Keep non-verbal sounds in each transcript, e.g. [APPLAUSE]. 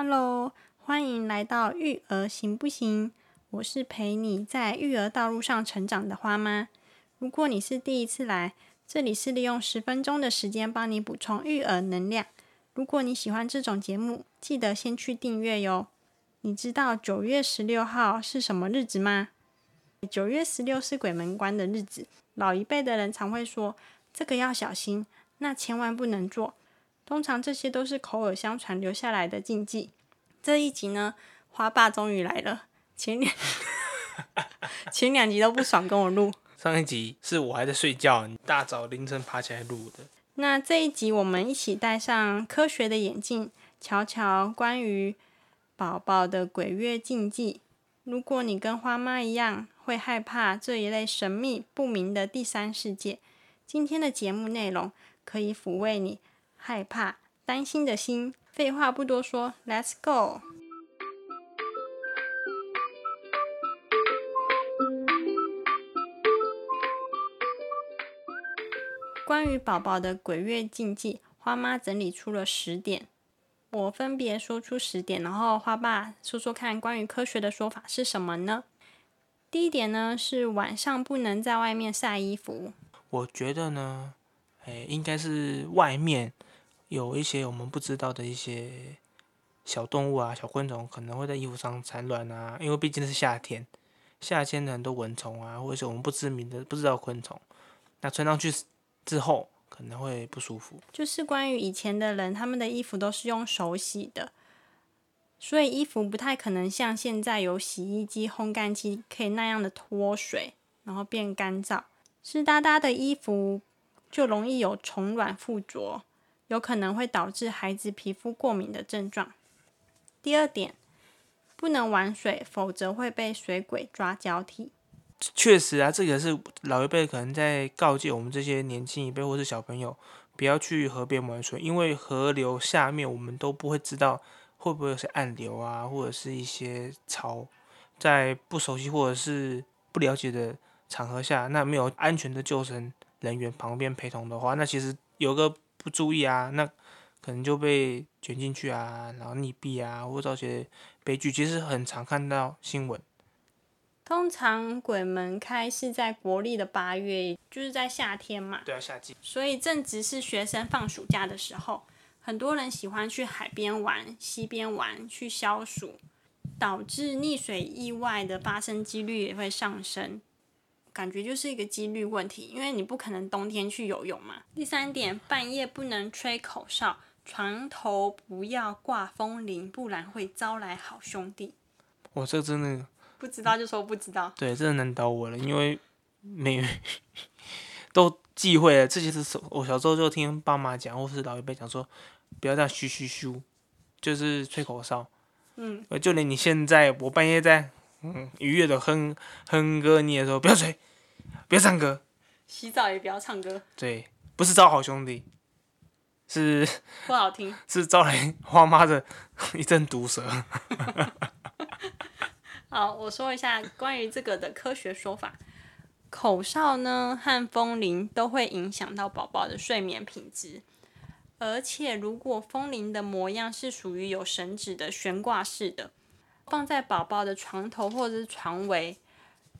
Hello，欢迎来到育儿行不行？我是陪你在育儿道路上成长的花妈。如果你是第一次来，这里是利用十分钟的时间帮你补充育儿能量。如果你喜欢这种节目，记得先去订阅哟。你知道九月十六号是什么日子吗？九月十六是鬼门关的日子，老一辈的人常会说这个要小心，那千万不能做。通常这些都是口耳相传留下来的禁忌。这一集呢，花爸终于来了。前两 [LAUGHS] 前两集都不爽跟我录，上一集是我还在睡觉，你大早凌晨爬起来录的。那这一集我们一起戴上科学的眼镜，瞧瞧关于宝宝的鬼月禁忌。如果你跟花妈一样会害怕这一类神秘不明的第三世界，今天的节目内容可以抚慰你。害怕、担心的心。废话不多说，Let's go。关于宝宝的鬼月禁忌，花妈整理出了十点，我分别说出十点，然后花爸说说看，关于科学的说法是什么呢？第一点呢是晚上不能在外面晒衣服。我觉得呢，哎，应该是外面。有一些我们不知道的一些小动物啊、小昆虫，可能会在衣服上产卵啊。因为毕竟是夏天，夏天的很多蚊虫啊，或者是我们不知名的、不知道昆虫，那穿上去之后可能会不舒服。就是关于以前的人，他们的衣服都是用手洗的，所以衣服不太可能像现在有洗衣机、烘干机可以那样的脱水，然后变干燥。湿哒哒的衣服就容易有虫卵附着。有可能会导致孩子皮肤过敏的症状。第二点，不能玩水，否则会被水鬼抓交替。确实啊，这个是老一辈可能在告诫我们这些年轻一辈或是小朋友，不要去河边玩水，因为河流下面我们都不会知道会不会有些暗流啊，或者是一些潮，在不熟悉或者是不了解的场合下，那没有安全的救生人员旁边陪同的话，那其实有个。不注意啊，那可能就被卷进去啊，然后溺毙啊，或者造些悲剧。其实很常看到新闻。通常鬼门开是在国历的八月，就是在夏天嘛。对啊，夏季。所以正值是学生放暑假的时候，很多人喜欢去海边玩、溪边玩，去消暑，导致溺水意外的发生几率也会上升。感觉就是一个几率问题，因为你不可能冬天去游泳嘛。第三点，半夜不能吹口哨，床头不要挂风铃，不然会招来好兄弟。我这真的不知道就说不知道。对，真的难倒我了，因为没 [LAUGHS] 都忌讳了。这些是我小时候就听爸妈讲，或是老一辈讲说，不要这样嘘嘘嘘，就是吹口哨。嗯，就连你现在，我半夜在嗯愉悦的哼哼歌，你也说不要吹。不要唱歌，洗澡也不要唱歌。对，不是招好兄弟，是不好听，[LAUGHS] 是招来花妈的 [LAUGHS] 一阵毒舌。[LAUGHS] 好，我说一下关于这个的科学说法。口哨呢和风铃都会影响到宝宝的睡眠品质，而且如果风铃的模样是属于有绳子的悬挂式的，放在宝宝的床头或者是床围，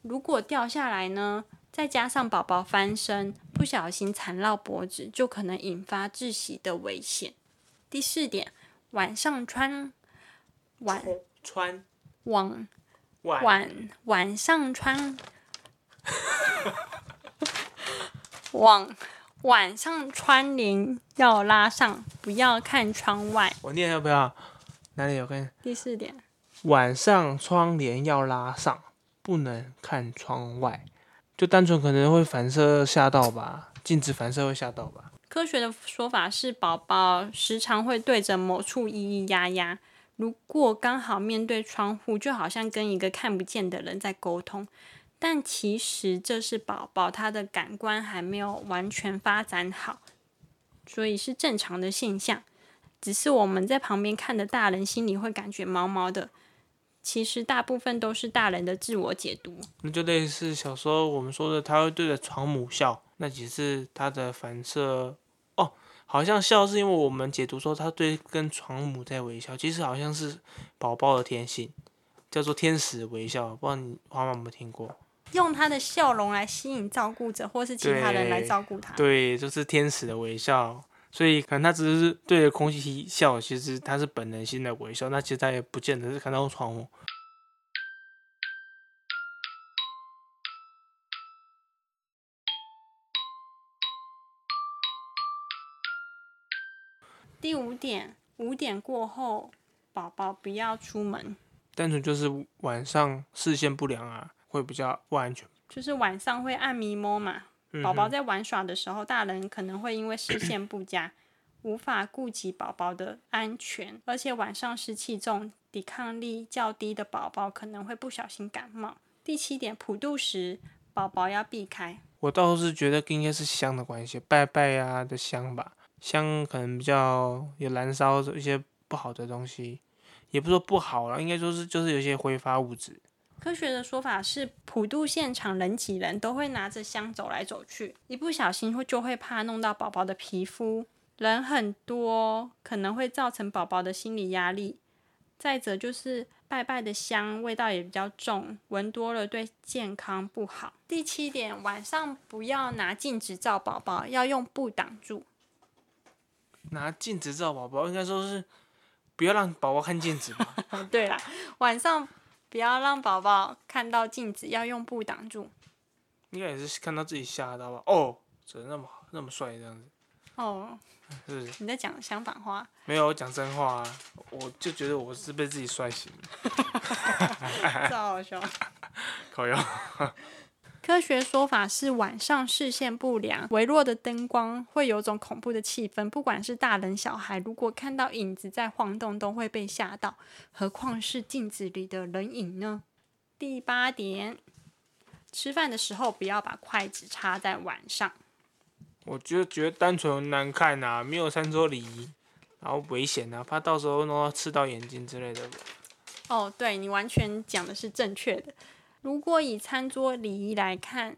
如果掉下来呢？再加上宝宝翻身不小心缠绕脖子，就可能引发窒息的危险。第四点，晚上穿晚穿晚晚晚上穿晚晚上穿帘要拉上，不要看窗外。我念要不要？哪里有看？第四点，晚上窗帘要拉上，不能看窗外。就单纯可能会反射吓到吧，镜子反射会吓到吧。科学的说法是，宝宝时常会对着某处咿咿呀呀，如果刚好面对窗户，就好像跟一个看不见的人在沟通。但其实这是宝宝他的感官还没有完全发展好，所以是正常的现象。只是我们在旁边看的大人心里会感觉毛毛的。其实大部分都是大人的自我解读，那就类似小时候我们说的，他会对着床母笑，那只是他的反射哦，好像笑是因为我们解读说他对跟床母在微笑，其实好像是宝宝的天性，叫做天使微笑。不知道你妈妈有没有听过？用他的笑容来吸引照顾者，或是其他人来照顾他。对，就是天使的微笑。所以可能他只是对着空气笑，其实他是本能性的微笑。那其实他也不见得是看到窗户。第五点，五点过后，宝宝不要出门。单纯就是晚上视线不良啊，会比较不安全。就是晚上会暗迷摸嘛。宝宝在玩耍的时候，大人可能会因为视线不佳，无法顾及宝宝的安全，而且晚上湿气重、抵抗力较低的宝宝可能会不小心感冒。第七点，普渡时宝宝要避开。我倒是觉得应该是香的关系，拜拜呀的香吧，香可能比较有燃烧一些不好的东西，也不说不好了，应该说是就是有些挥发物质。科学的说法是，普渡现场人挤人，都会拿着香走来走去，一不小心会就会怕弄到宝宝的皮肤。人很多，可能会造成宝宝的心理压力。再者就是拜拜的香味道也比较重，闻多了对健康不好。第七点，晚上不要拿镜子照宝宝，要用布挡住。拿镜子照宝宝，应该说是不要让宝宝看镜子吧？[LAUGHS] 对啦，晚上。不要让宝宝看到镜子，要用布挡住。应该也是看到自己吓到吧？哦，怎么那么好，那么帅这样子？哦，是你在讲相反话？没有，我讲真话啊！我就觉得我是被自己帅醒了。[LAUGHS] 这好笑。[LAUGHS] 靠腰。[LAUGHS] 科学说法是晚上视线不良，微弱的灯光会有种恐怖的气氛。不管是大人小孩，如果看到影子在晃动，都会被吓到，何况是镜子里的人影呢？第八点，吃饭的时候不要把筷子插在碗上。我觉得觉得单纯难看呐，没有餐桌礼仪，然后危险呐，怕到时候弄到刺到眼睛之类的。哦，对你完全讲的是正确的。如果以餐桌礼仪来看，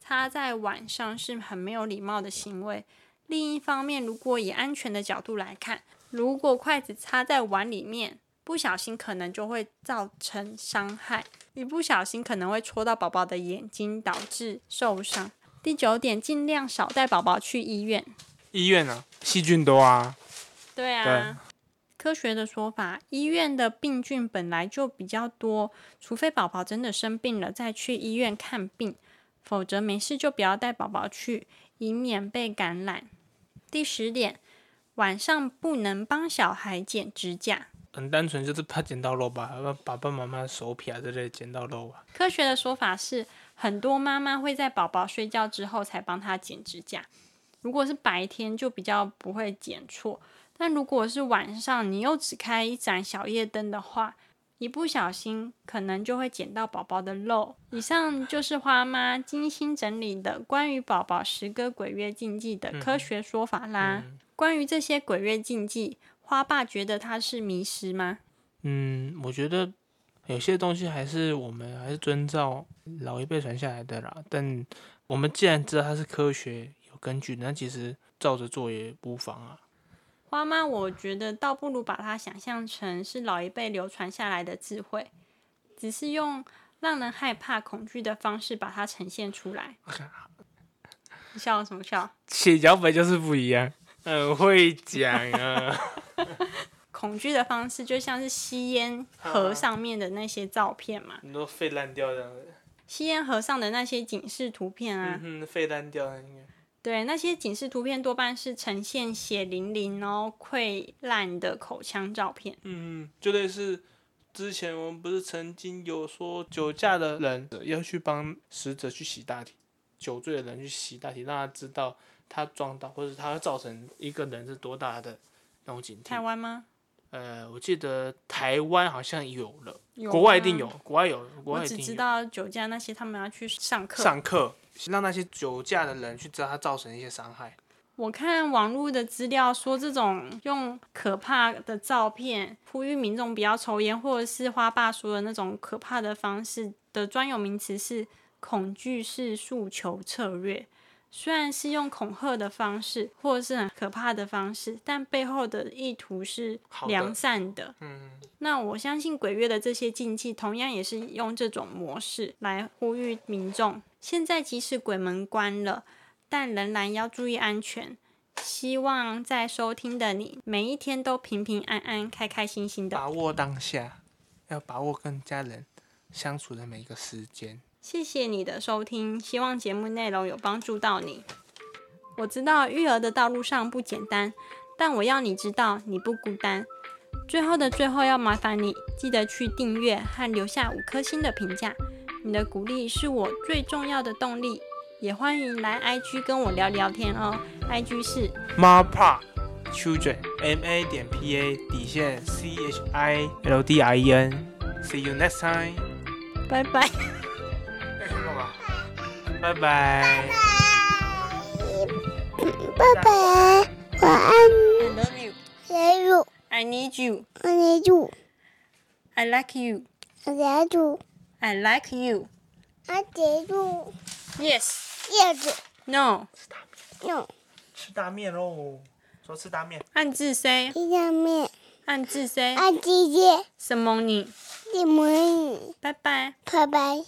插在碗上是很没有礼貌的行为。另一方面，如果以安全的角度来看，如果筷子插在碗里面，不小心可能就会造成伤害，一不小心可能会戳到宝宝的眼睛，导致受伤。第九点，尽量少带宝宝去医院。医院啊，细菌多啊。对啊。科学的说法，医院的病菌本来就比较多，除非宝宝真的生病了再去医院看病，否则没事就不要带宝宝去，以免被感染。第十点，晚上不能帮小孩剪指甲。很单纯，就是怕剪到肉吧，爸爸妈妈手撇啊之类剪到肉吧。科学的说法是，很多妈妈会在宝宝睡觉之后才帮他剪指甲，如果是白天就比较不会剪错。但如果是晚上，你又只开一盏小夜灯的话，一不小心可能就会捡到宝宝的肉。以上就是花妈精心整理的关于宝宝十个鬼月禁忌的科学说法啦。关于这些鬼月禁忌，花爸觉得它是迷失吗？嗯，我觉得有些东西还是我们还是遵照老一辈传下来的啦。但我们既然知道它是科学有根据，那其实照着做也无妨啊。花妈，我觉得倒不如把它想象成是老一辈流传下来的智慧，只是用让人害怕、恐惧的方式把它呈现出来。你笑什么笑？[LAUGHS] 写脚本就是不一样，很会讲啊。[LAUGHS] 恐惧的方式就像是吸烟盒上面的那些照片嘛，你都废烂掉这样子。吸烟盒上的那些警示图片啊，嗯，废烂掉那个。对，那些警示图片多半是呈现血淋淋哦、溃烂的口腔照片。嗯，就类似之前我们不是曾经有说酒驾的人要去帮死者去洗大体，酒醉的人去洗大体，让他知道他撞到或者他造成一个人是多大的那种警惕。台湾吗？呃，我记得台湾好像有了，国外一定有，国外有，国外一定有。我只知道酒驾那些，他们要去上课。上课。让那些酒驾的人去知道他造成一些伤害。我看网络的资料说，这种用可怕的照片呼吁民众不要抽烟，或者是花爸说的那种可怕的方式的专有名词是恐惧式诉求策略。虽然是用恐吓的方式，或者是很可怕的方式，但背后的意图是良善的。嗯，那我相信鬼月的这些禁忌，同样也是用这种模式来呼吁民众。现在即使鬼门关了，但仍然要注意安全。希望在收听的你，每一天都平平安安、开开心心的。把握当下，要把握跟家人相处的每一个时间。谢谢你的收听，希望节目内容有帮助到你。我知道育儿的道路上不简单，但我要你知道你不孤单。最后的最后，要麻烦你记得去订阅和留下五颗星的评价，你的鼓励是我最重要的动力。也欢迎来 IG 跟我聊聊天哦，IG 是 Marpa Children M A 点 P A 底线 C H I L D I E N。See you next time。拜拜。拜拜。爸爸，我爱你 I love you. 你，我 I need you. I need you.，I like you. 我爱住，I like you. I like，you. Yes. Yes. No. No. 吃大面喽！说吃大面。暗自 say. 一下面，暗自 say. 按姐姐，什么你？你，拜拜。拜拜。